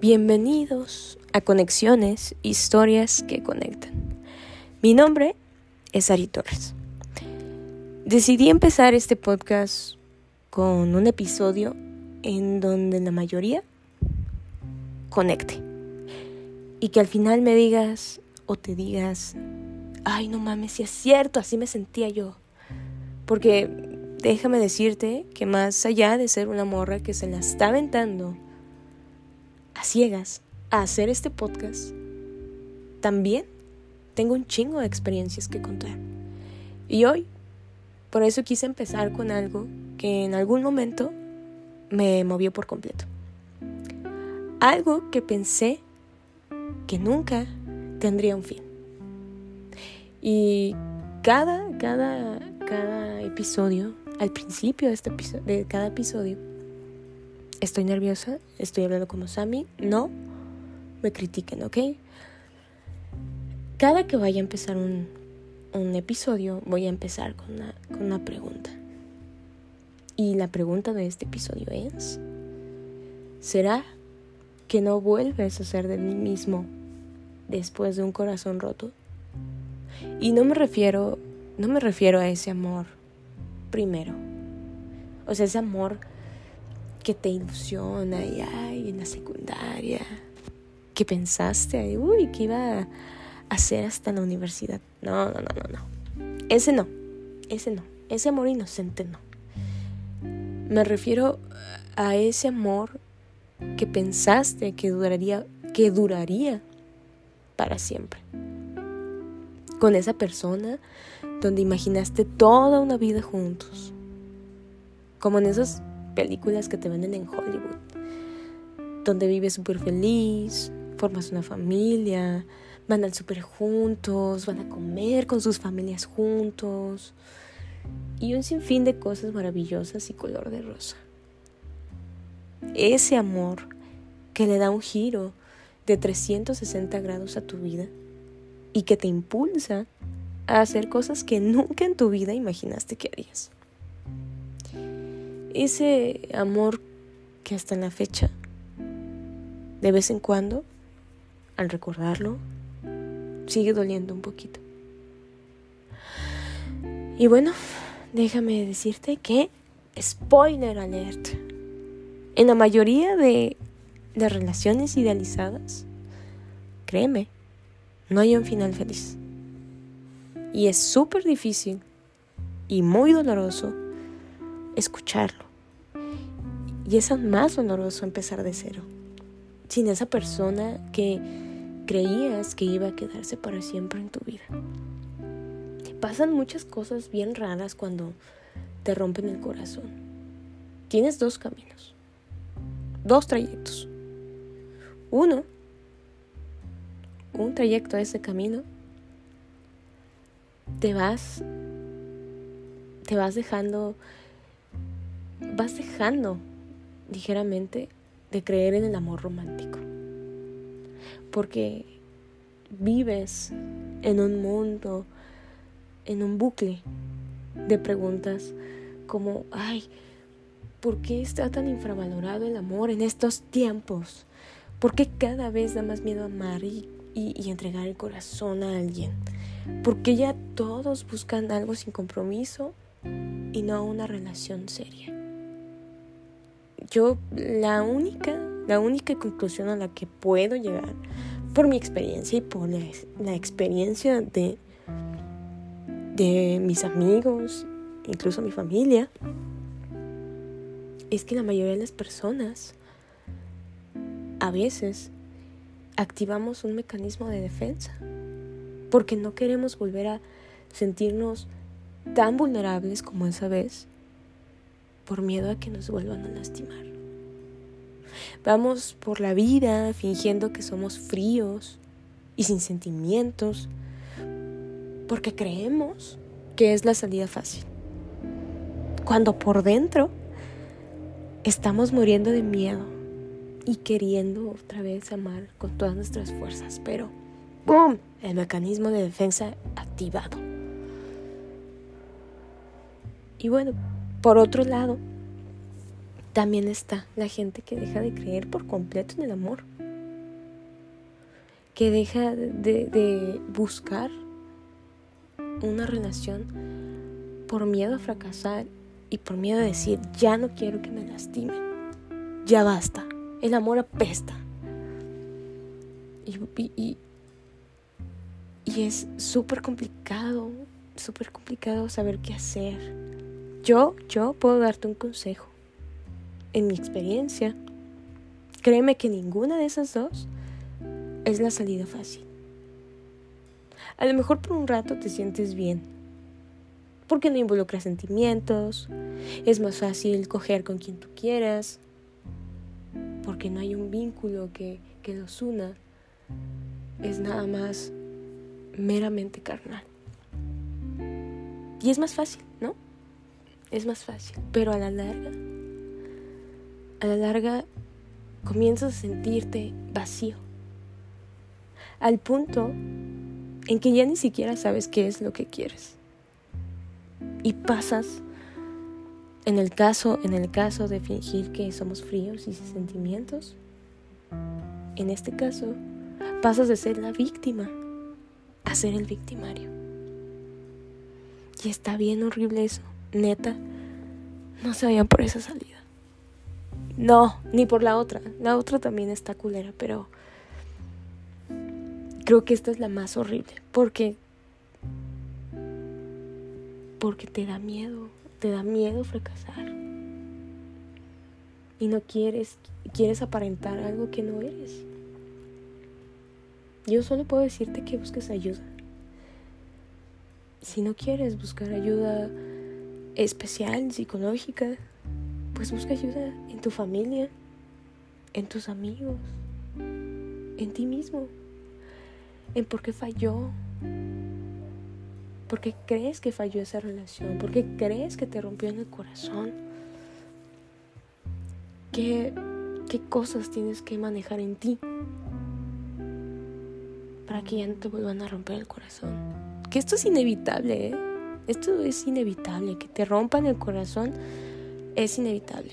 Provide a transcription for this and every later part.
Bienvenidos a Conexiones, historias que conectan. Mi nombre es Ari Torres. Decidí empezar este podcast con un episodio en donde la mayoría conecte. Y que al final me digas o te digas, ay no mames, si es cierto, así me sentía yo. Porque déjame decirte que más allá de ser una morra que se la está aventando ciegas a hacer este podcast, también tengo un chingo de experiencias que contar. Y hoy, por eso quise empezar con algo que en algún momento me movió por completo. Algo que pensé que nunca tendría un fin. Y cada, cada, cada episodio, al principio de, este de cada episodio, estoy nerviosa, estoy hablando como Sammy, no me critiquen, ¿ok? Cada que vaya a empezar un, un episodio, voy a empezar con una, con una pregunta. Y la pregunta de este episodio es, ¿será que no vuelves a ser de mí mismo después de un corazón roto? Y no me refiero, no me refiero a ese amor primero. O sea, ese amor que te ilusiona y ay, en la secundaria, que pensaste, uy, que iba a hacer hasta la universidad. No, no, no, no, no. Ese no, ese no, ese amor inocente no. Me refiero a ese amor que pensaste que duraría, que duraría para siempre. Con esa persona donde imaginaste toda una vida juntos. Como en esas películas que te venden en Hollywood. Donde vives súper feliz, formas una familia, van al súper juntos, van a comer con sus familias juntos y un sinfín de cosas maravillosas y color de rosa. Ese amor que le da un giro de 360 grados a tu vida y que te impulsa a hacer cosas que nunca en tu vida imaginaste que harías. Ese amor que hasta en la fecha, de vez en cuando, al recordarlo, sigue doliendo un poquito. Y bueno, déjame decirte que, spoiler alert, en la mayoría de, de relaciones idealizadas, créeme, no hay un final feliz. Y es súper difícil y muy doloroso escucharlo. Y es aún más doloroso empezar de cero, sin esa persona que creías que iba a quedarse para siempre en tu vida. Pasan muchas cosas bien raras cuando te rompen el corazón. Tienes dos caminos, dos trayectos. Uno, un trayecto a ese camino, te vas, te vas dejando, vas dejando ligeramente de creer en el amor romántico. Porque vives en un mundo, en un bucle de preguntas como, ay, ¿por qué está tan infravalorado el amor en estos tiempos? ¿Por qué cada vez da más miedo amar y, y entregar el corazón a alguien? ¿Por qué ya todos buscan algo sin compromiso y no una relación seria? Yo la única, la única conclusión a la que puedo llegar por mi experiencia y por la, experiencia de, de mis amigos, incluso mi familia, es que la mayoría de las personas a veces activamos un mecanismo de defensa porque no queremos volver a sentirnos tan vulnerables como esa vez por miedo a que nos vuelvan a lastimar. Vamos por la vida fingiendo que somos fríos y sin sentimientos porque creemos que es la salida fácil. Cuando por dentro estamos muriendo de miedo y queriendo otra vez amar con todas nuestras fuerzas, pero ¡boom! El mecanismo de defensa activado. Y bueno, por otro lado, también está la gente que deja de creer por completo en el amor. que deja de, buscar una relación por miedo a fracasar y por miedo a decir, ya no quiero que me lastimen, ya basta, el amor apesta. Y, y, y es súper complicado, súper complicado saber qué hacer. Yo, yo puedo darte un consejo. En mi experiencia, créeme que ninguna de esas dos es la salida fácil. A lo mejor por un rato te sientes bien, porque no involucras sentimientos, es más fácil coger con quien tú quieras, porque no hay un vínculo que, que los una, es nada más meramente carnal. Y es más fácil, ¿no? Es más fácil, pero a la larga, a la larga comienzas a sentirte vacío, al punto en que ya ni siquiera sabes qué es lo que quieres. Y pasas en el caso, en el caso de fingir que somos fríos y sin sentimientos, en este caso, pasas de ser la víctima a ser el victimario. Y está bien horrible eso, neta. No se vayan por esa salida. No, ni por la otra. La otra también está culera, pero creo que esta es la más horrible porque porque te da miedo, te da miedo fracasar. Y no quieres quieres aparentar algo que no eres. Yo solo puedo decirte que busques ayuda. Si no quieres buscar ayuda especial, psicológica, pues busca ayuda en tu familia, en tus amigos, en ti mismo en por qué falló. ¿Por qué crees que falló esa relación? ¿Por qué crees que te rompió en el corazón? ¿Qué, qué cosas tienes que manejar en ti para que ya no te vuelvan a romper el corazón? Que esto es inevitable, ¿eh? Esto es inevitable. Que te rompan el corazón es inevitable.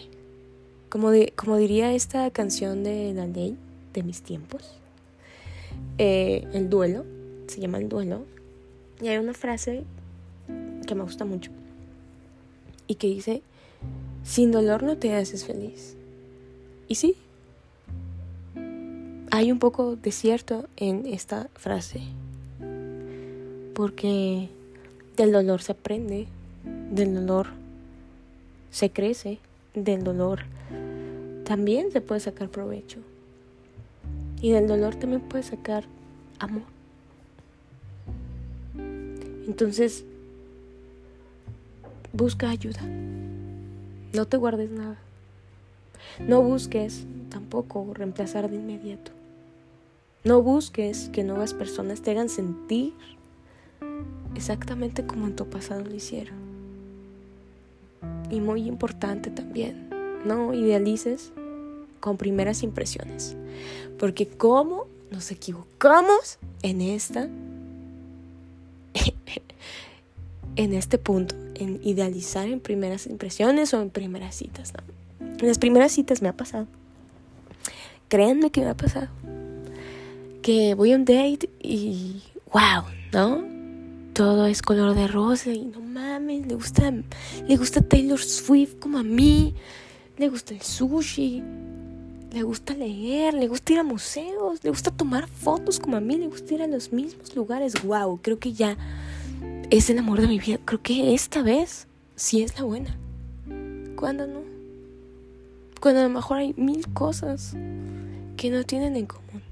Como, de, como diría esta canción de la de mis tiempos. Eh, el duelo, se llama el duelo, y hay una frase que me gusta mucho y que dice, sin dolor no te haces feliz. Y sí, hay un poco de cierto en esta frase, porque del dolor se aprende, del dolor se crece, del dolor también se puede sacar provecho. Y del dolor también puedes sacar amor. Entonces, busca ayuda. No te guardes nada. No busques tampoco reemplazar de inmediato. No busques que nuevas personas te hagan sentir exactamente como en tu pasado lo hicieron. Y muy importante también, no idealices con primeras impresiones. Porque cómo nos equivocamos en esta, en este punto, en idealizar en primeras impresiones o en primeras citas. En las primeras citas me ha pasado. Créanme que me ha pasado. Que voy a un date y wow, ¿no? Todo es color de rosa y no mames, le gusta, le gusta Taylor Swift como a mí, le gusta el sushi, le gusta leer, le gusta ir a museos, le gusta tomar fotos como a mí, le gusta ir a los mismos lugares. Wow, creo que ya es el amor de mi vida. Creo que esta vez sí es la buena. ¿Cuándo no? Cuando a lo mejor hay mil cosas que no tienen en común.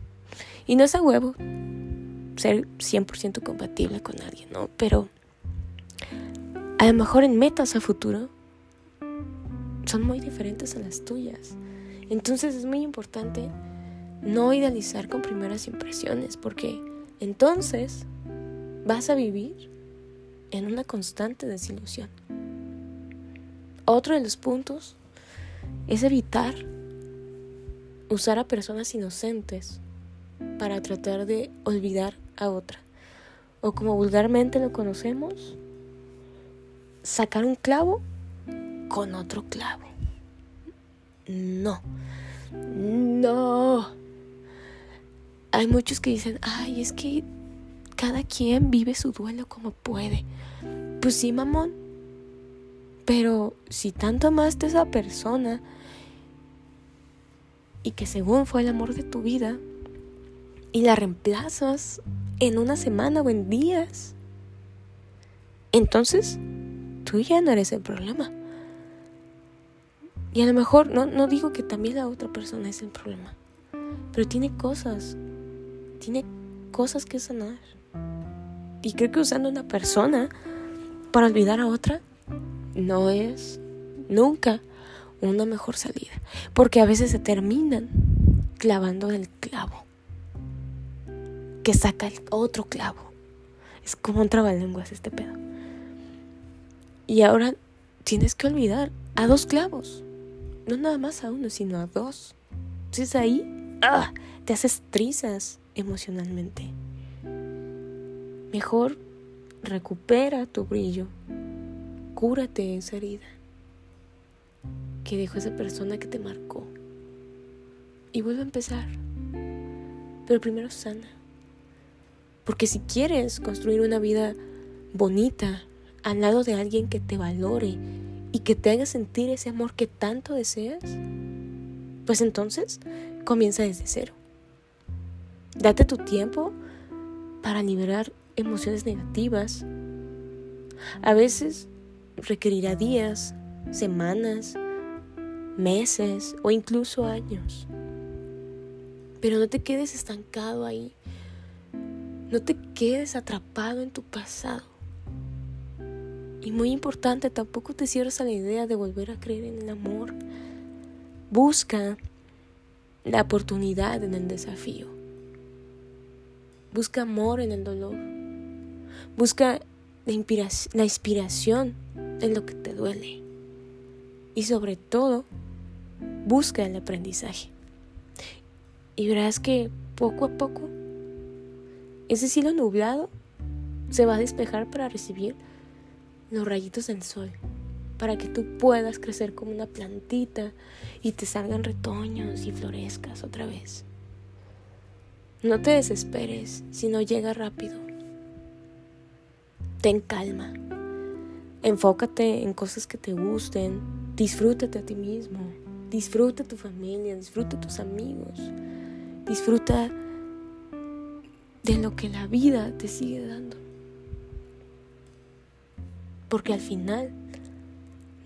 Y no es a huevo ser 100% compatible con alguien, ¿no? Pero a lo mejor en metas a futuro son muy diferentes a las tuyas. Entonces es muy importante no idealizar con primeras impresiones, porque entonces vas a vivir en una constante desilusión. Otro de los puntos es evitar usar a personas inocentes para tratar de olvidar a otra. O como vulgarmente lo conocemos, sacar un clavo con otro clavo. No, no. hay muchos que dicen, ay, es que cada quien vive su duelo como puede. Pues sí, mamón. Pero si tanto amaste a esa persona y que según fue el amor de tu vida y la reemplazas en una semana o en días, entonces tú ya no eres el problema. Y a lo mejor no, no digo que también la otra persona es el problema, pero tiene cosas, tiene cosas que sanar. Y creo que usando una persona para olvidar a otra no es nunca una mejor salida. Porque a veces se terminan clavando el clavo. Que saca el otro clavo. Es como un trabalenguas este pedo. Y ahora tienes que olvidar a dos clavos. No nada más a uno, sino a dos. Entonces ahí ¡ah! te haces trizas emocionalmente. Mejor recupera tu brillo. Cúrate esa herida que dejó esa persona que te marcó. Y vuelve a empezar. Pero primero sana. Porque si quieres construir una vida bonita al lado de alguien que te valore y que te haga sentir ese amor que tanto deseas, pues entonces comienza desde cero. Date tu tiempo para liberar emociones negativas. A veces requerirá días, semanas, meses o incluso años. Pero no te quedes estancado ahí. No te quedes atrapado en tu pasado. Y muy importante, tampoco te cierres a la idea de volver a creer en el amor. Busca la oportunidad en el desafío. Busca amor en el dolor. Busca la inspiración en lo que te duele. Y sobre todo, busca el aprendizaje. Y verás que poco a poco ese cielo nublado se va a despejar para recibir los rayitos del sol, para que tú puedas crecer como una plantita y te salgan retoños y florezcas otra vez. No te desesperes si no llega rápido. Ten calma. Enfócate en cosas que te gusten. Disfrútate a ti mismo. Disfruta tu familia, disfruta tus amigos. Disfruta de lo que la vida te sigue dando. Porque al final,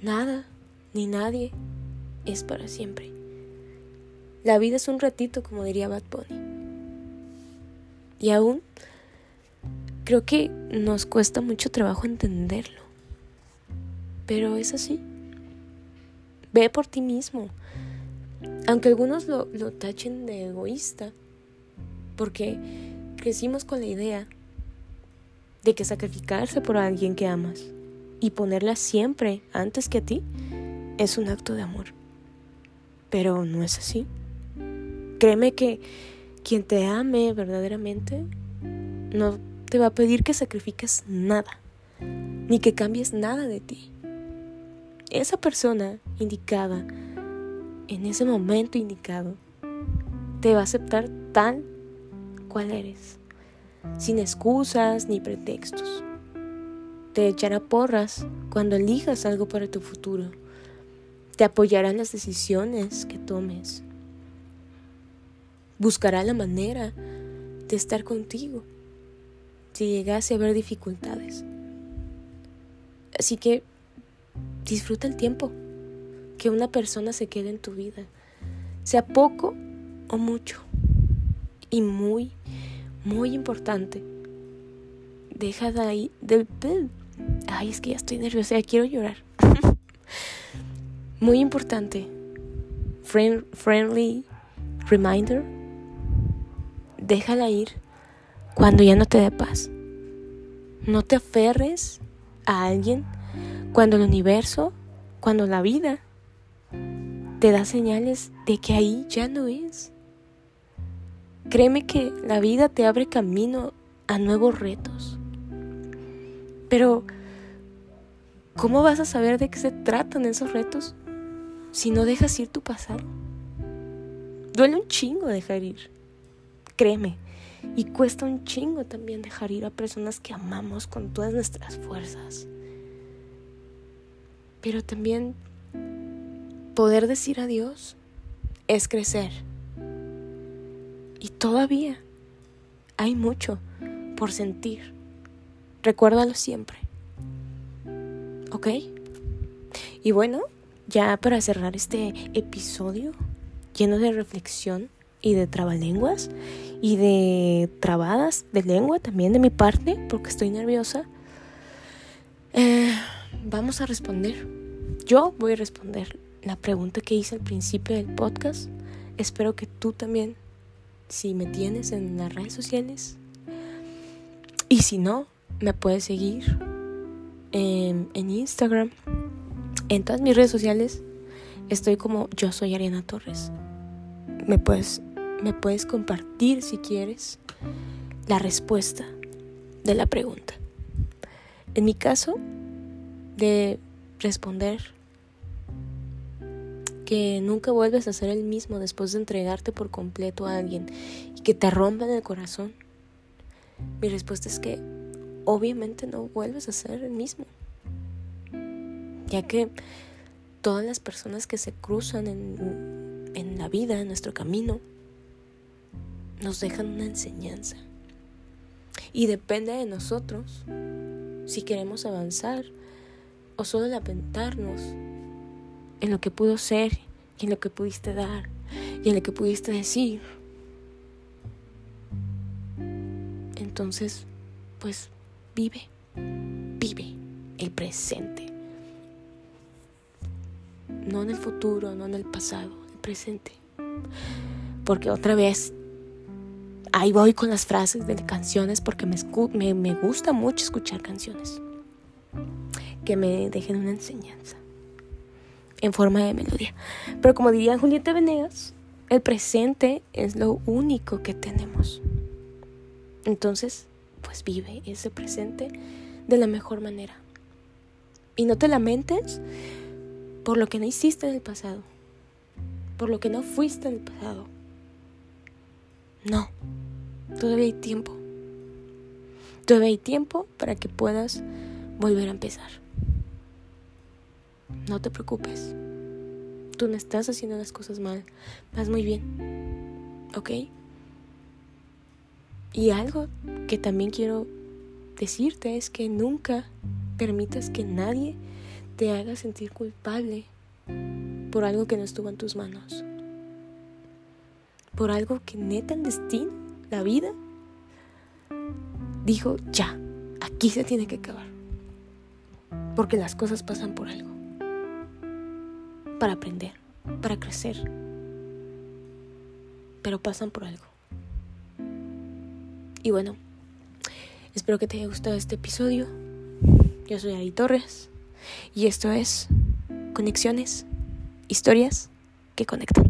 nada ni nadie es para siempre. La vida es un ratito, como diría Bad Bunny. Y aún creo que nos cuesta mucho trabajo entenderlo. Pero es así. Ve por ti mismo. Aunque algunos lo, lo tachen de egoísta, porque crecimos con la idea de que sacrificarse por alguien que amas y ponerla siempre antes que a ti es un acto de amor. Pero no es así. Créeme que quien te ame verdaderamente no te va a pedir que sacrifiques nada, ni que cambies nada de ti. Esa persona indicada, en ese momento indicado, te va a aceptar tal cual eres, sin excusas ni pretextos. Te echará porras cuando elijas algo para tu futuro. Te apoyará en las decisiones que tomes. Buscará la manera de estar contigo si llegase a haber dificultades. Así que disfruta el tiempo que una persona se quede en tu vida, sea poco o mucho. Y muy, muy importante, deja de ahí, del Ay, es que ya estoy nerviosa, ya quiero llorar. Muy importante. friendly reminder. Déjala ir cuando ya no te dé paz. No te aferres a alguien cuando el universo, cuando la vida te da señales de que ahí ya no es. Créeme que la vida te abre camino a nuevos retos. Pero, ¿cómo vas a saber de qué se tratan esos retos si no dejas ir tu pasado? Duele un chingo dejar ir. créeme. Y cuesta un chingo también dejar ir a personas que amamos con todas nuestras fuerzas. Pero también poder decir adiós es crecer. Y todavía hay mucho por sentir. Recuérdalo siempre. ¿Ok? Y bueno, ya para cerrar este episodio lleno de reflexión y de trabalenguas y de trabadas de lengua también de mi parte, porque estoy nerviosa, eh, vamos a responder. Yo voy a responder la pregunta que hice al principio del podcast. Espero que tú también, si me tienes en las redes sociales, y si no, me puedes seguir en, en Instagram, en todas mis redes sociales. Estoy como yo soy Ariana Torres. Me puedes, me puedes compartir si quieres la respuesta de la pregunta. En mi caso, de responder que nunca vuelves a ser el mismo después de entregarte por completo a alguien y que te rompan el corazón. Mi respuesta es que obviamente no vuelves a ser el mismo. Ya que todas las personas que se cruzan en, en la vida, en nuestro camino, nos dejan una enseñanza. Y depende de nosotros si queremos avanzar o solo lamentarnos en lo que pudo ser y en lo que pudiste dar y en lo que pudiste decir. Entonces, pues vive, vive el presente. No en el futuro, no en el pasado, el presente. Porque otra vez, ahí voy con las frases de canciones porque me, me, me gusta mucho escuchar canciones que me dejen una enseñanza en forma de melodía. Pero como diría Julieta Venegas, el presente es lo único que tenemos. Entonces, pues vive ese presente de la mejor manera. Y no te lamentes por lo que no hiciste en el pasado, por lo que no fuiste en el pasado. No, todavía hay tiempo. Todavía hay tiempo para que puedas volver a empezar. No te preocupes. Tú no estás haciendo las cosas mal. Vas muy bien. ¿Ok? Y algo que también quiero decirte es que nunca permitas que nadie te haga sentir culpable por algo que no estuvo en tus manos. Por algo que neta el destino, la vida, dijo, ya, aquí se tiene que acabar. Porque las cosas pasan por algo para aprender, para crecer, pero pasan por algo. Y bueno, espero que te haya gustado este episodio. Yo soy Ari Torres y esto es Conexiones, historias que conectan.